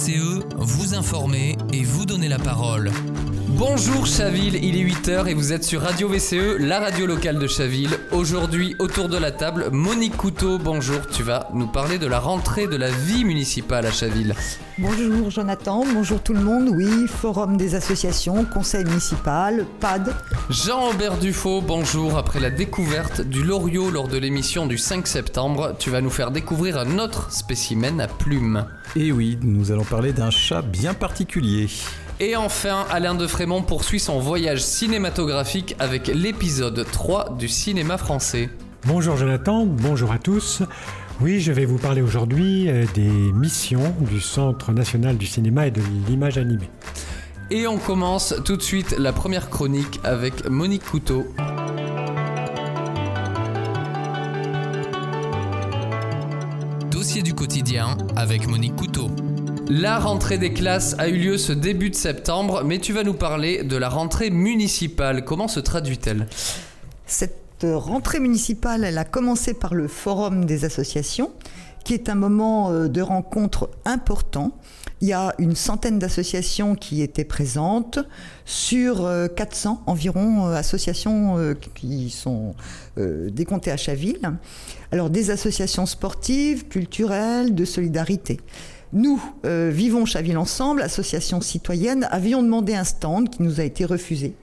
VCE, vous informer et vous donner la parole. Bonjour Chaville, il est 8h et vous êtes sur Radio VCE, la radio locale de Chaville. Aujourd'hui, autour de la table, Monique Couteau, bonjour, tu vas nous parler de la rentrée de la vie municipale à Chaville. Bonjour Jonathan, bonjour tout le monde, oui, forum des associations, conseil municipal, PAD. Jean-Aubert Dufaux, bonjour, après la découverte du Loriot lors de l'émission du 5 septembre, tu vas nous faire découvrir un autre spécimen à plumes. Et oui, nous allons parler d'un chat bien particulier. Et enfin, Alain de Frémont poursuit son voyage cinématographique avec l'épisode 3 du cinéma français. Bonjour Jonathan, bonjour à tous. Oui, je vais vous parler aujourd'hui euh, des missions du Centre national du cinéma et de l'image animée. Et on commence tout de suite la première chronique avec Monique Couteau. Dossier du quotidien avec Monique Couteau. La rentrée des classes a eu lieu ce début de septembre, mais tu vas nous parler de la rentrée municipale. Comment se traduit-elle? Cette rentrée municipale, elle a commencé par le forum des associations, qui est un moment euh, de rencontre important. Il y a une centaine d'associations qui étaient présentes sur 400 euh, environ euh, associations qui sont décomptées à Chaville. Alors des associations sportives, culturelles, de solidarité. Nous, euh, Vivons Chaville Ensemble, association citoyenne, avions demandé un stand qui nous a été refusé.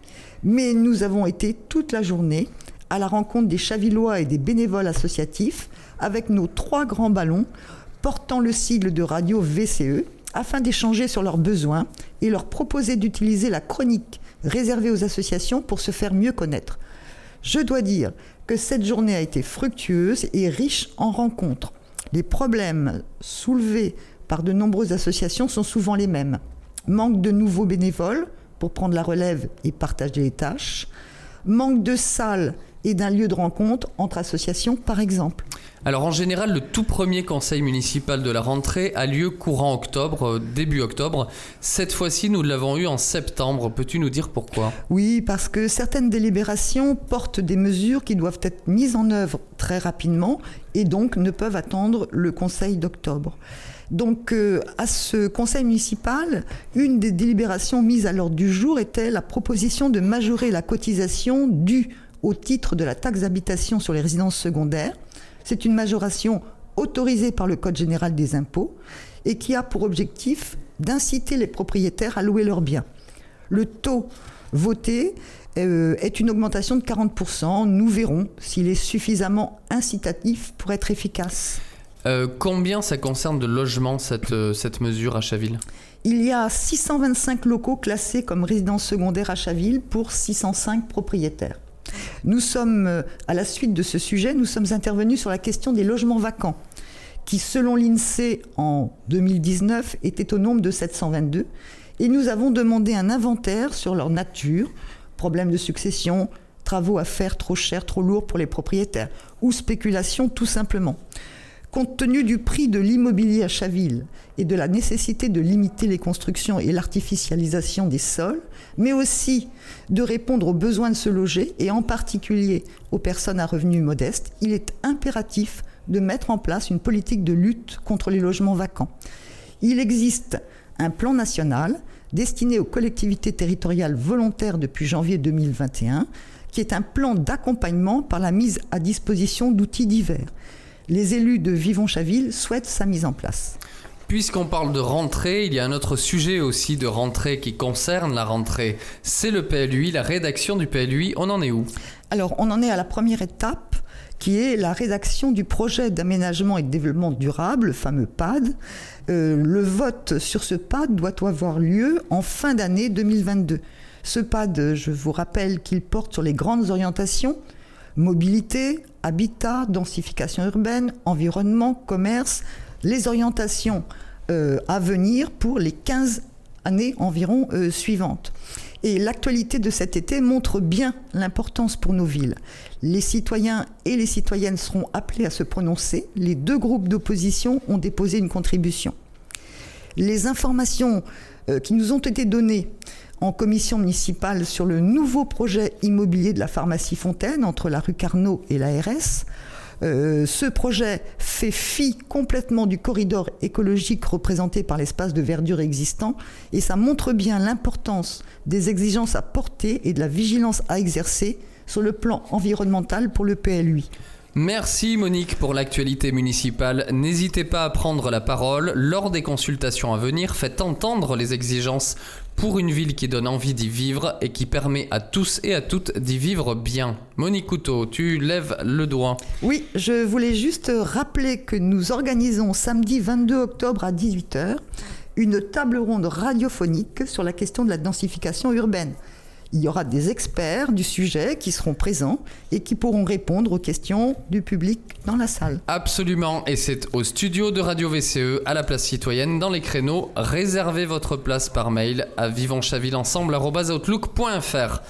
Mais nous avons été toute la journée à la rencontre des Chavillois et des bénévoles associatifs avec nos trois grands ballons portant le sigle de radio VCE afin d'échanger sur leurs besoins et leur proposer d'utiliser la chronique réservée aux associations pour se faire mieux connaître. Je dois dire que cette journée a été fructueuse et riche en rencontres. Les problèmes soulevés par de nombreuses associations sont souvent les mêmes. Manque de nouveaux bénévoles pour prendre la relève et partager les tâches. Manque de salles et d'un lieu de rencontre entre associations, par exemple. Alors en général, le tout premier conseil municipal de la rentrée a lieu courant octobre, euh, début octobre. Cette fois-ci, nous l'avons eu en septembre. Peux-tu nous dire pourquoi? Oui, parce que certaines délibérations portent des mesures qui doivent être mises en œuvre très rapidement et donc ne peuvent attendre le conseil d'octobre. Donc euh, à ce conseil municipal, une des délibérations mises à l'ordre du jour était la proposition de majorer la cotisation due au titre de la taxe d'habitation sur les résidences secondaires. C'est une majoration autorisée par le Code général des impôts et qui a pour objectif d'inciter les propriétaires à louer leurs biens. Le taux voté euh, est une augmentation de 40%. Nous verrons s'il est suffisamment incitatif pour être efficace. Euh, combien ça concerne de logements, cette, euh, cette mesure à Chaville Il y a 625 locaux classés comme résidence secondaire à Chaville pour 605 propriétaires. Nous sommes, euh, à la suite de ce sujet, nous sommes intervenus sur la question des logements vacants, qui, selon l'INSEE, en 2019, étaient au nombre de 722. Et nous avons demandé un inventaire sur leur nature, problèmes de succession, travaux à faire trop chers, trop lourds pour les propriétaires, ou spéculation tout simplement. Compte tenu du prix de l'immobilier à Chaville et de la nécessité de limiter les constructions et l'artificialisation des sols, mais aussi de répondre aux besoins de se loger et en particulier aux personnes à revenus modestes, il est impératif de mettre en place une politique de lutte contre les logements vacants. Il existe un plan national destiné aux collectivités territoriales volontaires depuis janvier 2021, qui est un plan d'accompagnement par la mise à disposition d'outils divers les élus de Vivon-Chaville souhaitent sa mise en place. Puisqu'on parle de rentrée, il y a un autre sujet aussi de rentrée qui concerne la rentrée. C'est le PLUI, la rédaction du PLUI. On en est où? Alors, on en est à la première étape qui est la rédaction du projet d'aménagement et de développement durable, le fameux PAD. Euh, le vote sur ce PAD doit avoir lieu en fin d'année 2022. Ce PAD, je vous rappelle qu'il porte sur les grandes orientations mobilité, habitat, densification urbaine, environnement, commerce, les orientations euh, à venir pour les 15 années environ euh, suivantes. Et l'actualité de cet été montre bien l'importance pour nos villes. Les citoyens et les citoyennes seront appelés à se prononcer. Les deux groupes d'opposition ont déposé une contribution. Les informations euh, qui nous ont été données en commission municipale sur le nouveau projet immobilier de la pharmacie Fontaine entre la rue Carnot et la RS Euh, ce projet fait fi complètement du corridor écologique représenté par l'espace de verdure existant et ça montre bien l'importance des exigences à porter et de la vigilance à exercer sur le plan environnemental pour le PLUI. Merci Monique pour l'actualité municipale. N'hésitez pas à prendre la parole lors des consultations à venir. Faites entendre les exigences pour une ville qui donne envie d'y vivre et qui permet à tous et à toutes d'y vivre bien. Monique Couteau, tu lèves le doigt. Oui, je voulais juste rappeler que nous organisons samedi 22 octobre à 18h une table ronde radiophonique sur la question de la densification urbaine. Il y aura des experts du sujet qui seront présents et qui pourront répondre aux questions du public dans la salle. Absolument, et c'est au studio de Radio VCE à la place citoyenne dans les créneaux. Réservez votre place par mail à vivonschavillensemble.outlook.fr.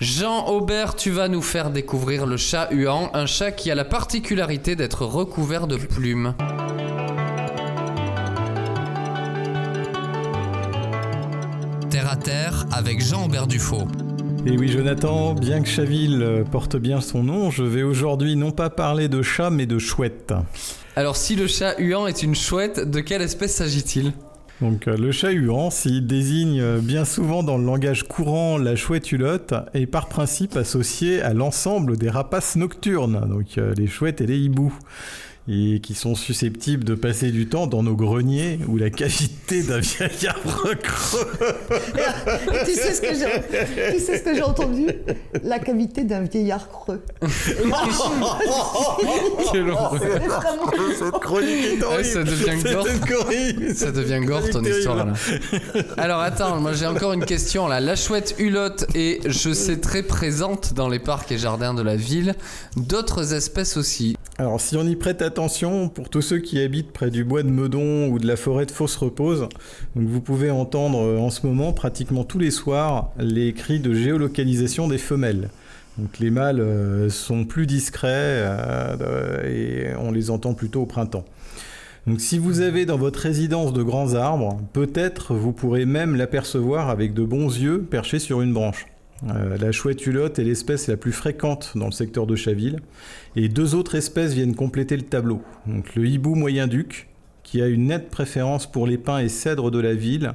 Jean Aubert, tu vas nous faire découvrir le chat huant, un chat qui a la particularité d'être recouvert de plumes. À terre avec Jean-Aubert Dufaux. Et oui Jonathan, bien que Chaville euh, porte bien son nom, je vais aujourd'hui non pas parler de chat mais de chouette. Alors si le chat huant est une chouette, de quelle espèce s'agit-il? Donc euh, le chat huant, s'il désigne euh, bien souvent dans le langage courant la chouette hulotte, est par principe associé à l'ensemble des rapaces nocturnes, donc les chouettes et les hiboux et qui sont susceptibles de passer du temps dans nos greniers ou la cavité d'un vieil arbre creux. tu sais ce que j'ai, tu sais ce que j'ai entendu? La cavité d'un vieillard creux. Horreur. Cette chronique est horrible. ça devient gore. Ça devient gore ton histoire là. Alors attends, moi j'ai encore une question là. La chouette hulotte est, je sais, très présente dans les parcs et jardins de la ville. D'autres espèces aussi. Alors si on y prête attention, pour tous ceux qui habitent près du bois de Meudon ou de la forêt de Fausse Repose, vous pouvez entendre euh, en ce moment pratiquement tous les soirs les cris de géolocalisation des femelles. Donc les mâles euh, sont plus discrets euh, et on les entend plutôt au printemps. Donc si vous avez dans votre résidence de grands arbres, peut-être vous pourrez même l'apercevoir avec de bons yeux perché sur une branche. Euh, la chouette hulotte est l'espèce la plus fréquente dans le secteur de Chaville. Et deux autres espèces viennent compléter le tableau. Donc le hibou moyen-duc, qui a une nette préférence pour les pins et cèdres de la ville,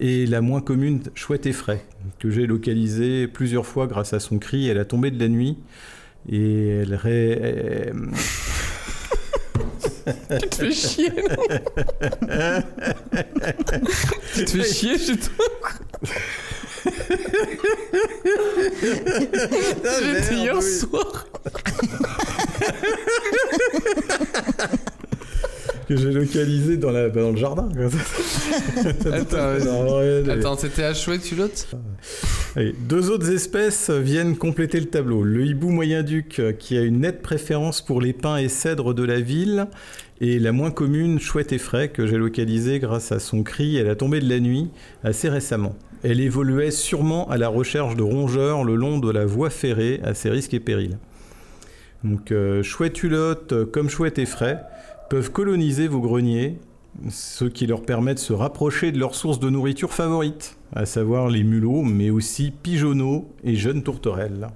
et la moins commune chouette effraie, que j'ai localisée plusieurs fois grâce à son cri à la tombée de la nuit. Et elle ré... Tu te fais chier. tu te fais chier chez toi. J'étais hier soir. que j'ai localisée dans, la... dans le jardin. Attends, c'était à chouette hulotte Allez, deux autres espèces viennent compléter le tableau. Le hibou moyen-duc, euh, qui a une nette préférence pour les pins et cèdres de la ville, et la moins commune chouette effraie, que j'ai localisée grâce à son cri à la tombée de la nuit assez récemment. Elle évoluait sûrement à la recherche de rongeurs le long de la voie ferrée à ses risques et périls. Donc euh, euh, comme chouette effraie peuvent coloniser vos greniers, ce qui leur permet de se rapprocher de leur source de nourriture favorite, à savoir les mulots, mais aussi pigeonneaux et jeunes tourterelles.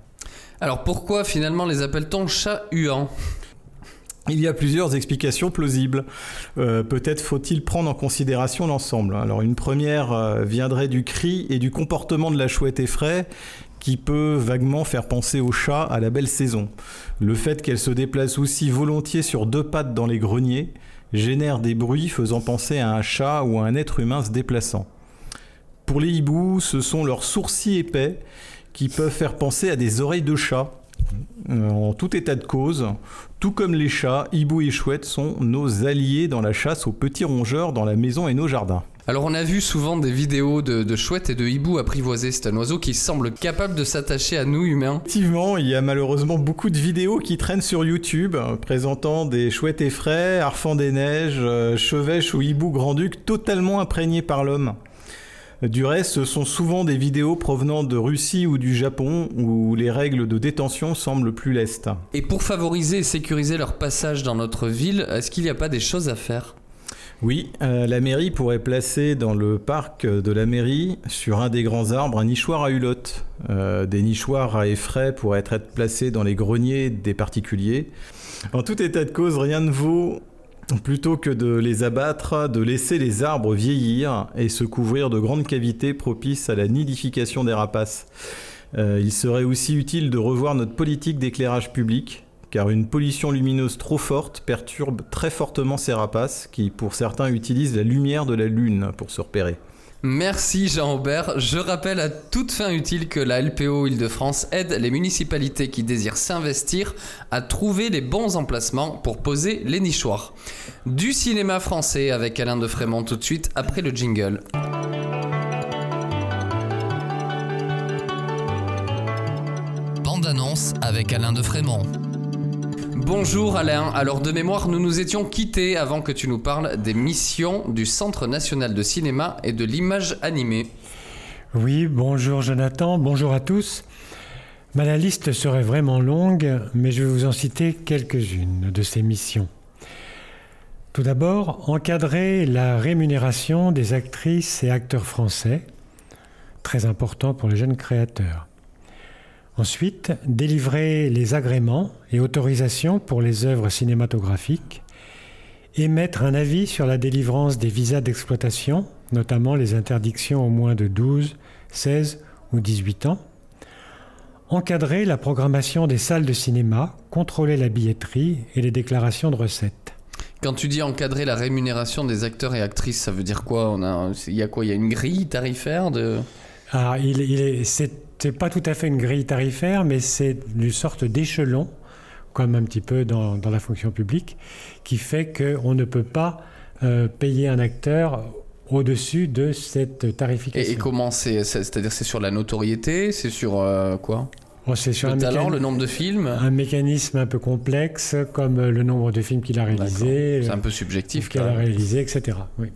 Alors pourquoi finalement les appelle-t-on chats huants? Il y a plusieurs explications plausibles. Euh, Peut-être faut-il prendre en considération l'ensemble. Alors une première euh, viendrait du cri et du comportement de la chouette effraie qui peut vaguement faire penser au chat à la belle saison. Le fait qu'elle se déplace aussi volontiers sur deux pattes dans les greniers génère des bruits faisant penser à un chat ou à un être humain se déplaçant. Pour les hiboux, ce sont leurs sourcils épais qui peuvent faire penser à des oreilles de chat. Euh, En tout état de cause, tout comme les chats, hiboux et chouettes sont nos alliés dans la chasse aux petits rongeurs dans la maison et nos jardins. Alors on a vu souvent des vidéos de, de chouettes et de hiboux apprivoisés. C'est un oiseau qui semble capable de s'attacher à nous humains. Effectivement, il y a malheureusement beaucoup de vidéos qui traînent sur YouTube euh, présentant des chouettes effraies, harfang des neiges, euh, chevêches ou hiboux grand-duc totalement imprégnés par l'homme. Du reste, ce sont souvent des vidéos provenant de Russie ou du Japon où les règles de détention semblent plus lestes. Et pour favoriser et sécuriser leur passage dans notre ville, est-ce qu'il n'y a pas des choses à faire? Oui, euh, la mairie pourrait placer dans le parc de la mairie, sur un des grands arbres, un nichoir à hulotte. Euh, des nichoirs à effraie pourraient être placés dans les greniers des particuliers. En tout état de cause, rien ne vaut plutôt que de les abattre, de laisser les arbres vieillir et se couvrir de grandes cavités propices à la nidification des rapaces. Euh, il serait aussi utile de revoir notre politique d'éclairage public, car une pollution lumineuse trop forte perturbe très fortement ces rapaces, qui pour certains utilisent la lumière de la Lune pour se repérer. Merci Jean-Aubert. Je rappelle à toute fin utile que la LPO Île-de-France aide les municipalités qui désirent s'investir à trouver les bons emplacements pour poser les nichoirs. Du cinéma français avec Alain de Frémont tout de suite après le jingle. Bande annonce avec Alain de Frémont. Bonjour Alain, alors de mémoire nous nous étions quittés avant que tu nous parles des missions du Centre national de cinéma et de l'image animée. Oui, bonjour Jonathan, bonjour à tous. Ma la liste serait vraiment longue, mais je vais vous en citer quelques-unes de ces missions. Tout d'abord, encadrer la rémunération des actrices et acteurs français, très important pour les jeunes créateurs. Ensuite, délivrer les agréments et autorisations pour les œuvres cinématographiques, émettre un avis sur la délivrance des visas d'exploitation, notamment les interdictions aux moins de 12, 16 ou 18 ans, encadrer la programmation des salles de cinéma, contrôler la billetterie et les déclarations de recettes. Quand tu dis encadrer la rémunération des acteurs et actrices, ça veut dire quoi? On a, Il y a quoi? Il y a une grille tarifaire de... Ah, il, il est, c'est c'est pas tout à fait une grille tarifaire, mais c'est une sorte d'échelon, comme un petit peu dans, dans, la fonction publique, qui fait qu'on ne peut pas euh, payer un acteur au-dessus de cette tarification. Et, et comment c'est C'est-à-dire c'est sur la notoriété C'est sur euh, quoi? Bon, c'est sur le un talent, le nombre de films? Un mécanisme un peu complexe, comme le nombre de films qu'il a réalisés. C'est un peu subjectif. Qu'il a réalisé, etc. Oui.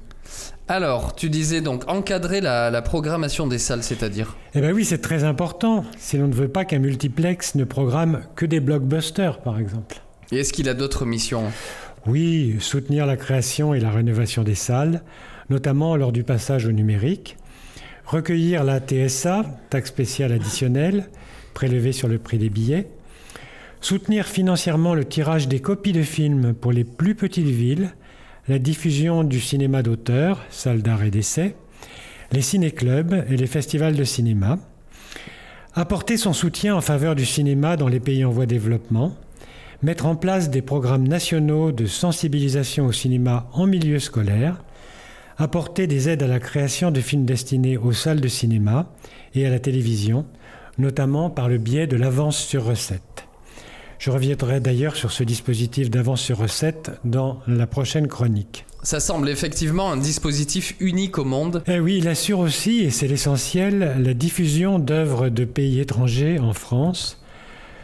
Alors, tu disais donc encadrer la, la programmation des salles, c'est-à-dire Eh bien oui, c'est très important, si l'on ne veut pas qu'un multiplex ne programme que des blockbusters, par exemple. Et est-ce qu'il a d'autres missions? Oui, soutenir la création et la rénovation des salles, notamment lors du passage au numérique, recueillir la TSA, taxe spéciale additionnelle, prélevée sur le prix des billets, soutenir financièrement le tirage des copies de films pour les plus petites villes, la diffusion du cinéma d'auteur, salles d'art et d'essai, les ciné-clubs et les festivals de cinéma, apporter son soutien en faveur du cinéma dans les pays en voie de développement, mettre en place des programmes nationaux de sensibilisation au cinéma en milieu scolaire, apporter des aides à la création de films destinés aux salles de cinéma et à la télévision, notamment par le biais de l'avance sur recette. Je reviendrai d'ailleurs sur ce dispositif d'avance sur recette dans la prochaine chronique. Ça semble effectivement un dispositif unique au monde. Eh oui, il assure aussi, et c'est l'essentiel, la diffusion d'œuvres de pays étrangers en France,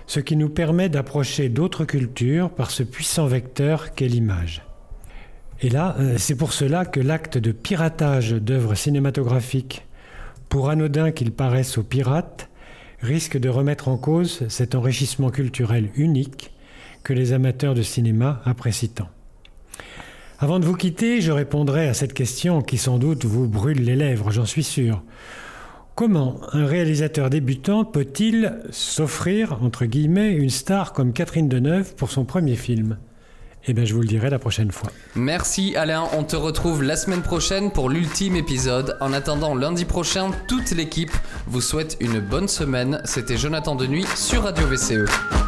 ce qui nous permet d'approcher d'autres cultures par ce puissant vecteur qu'est l'image. Et là, c'est pour cela que l'acte de piratage d'œuvres cinématographiques, pour anodin qu'il paraisse aux pirates, risque de remettre en cause cet enrichissement culturel unique que les amateurs de cinéma apprécient tant. Avant de vous quitter, je répondrai à cette question qui sans doute vous brûle les lèvres, j'en suis sûr. Comment un réalisateur débutant peut-il s'offrir, entre guillemets, une star comme Catherine Deneuve pour son premier film? Eh bien, je vous le dirai la prochaine fois. Merci Alain, on te retrouve la semaine prochaine pour l'ultime épisode. En attendant lundi prochain, toute l'équipe vous souhaite une bonne semaine. C'était Jonathan Denuy sur Radio VCE.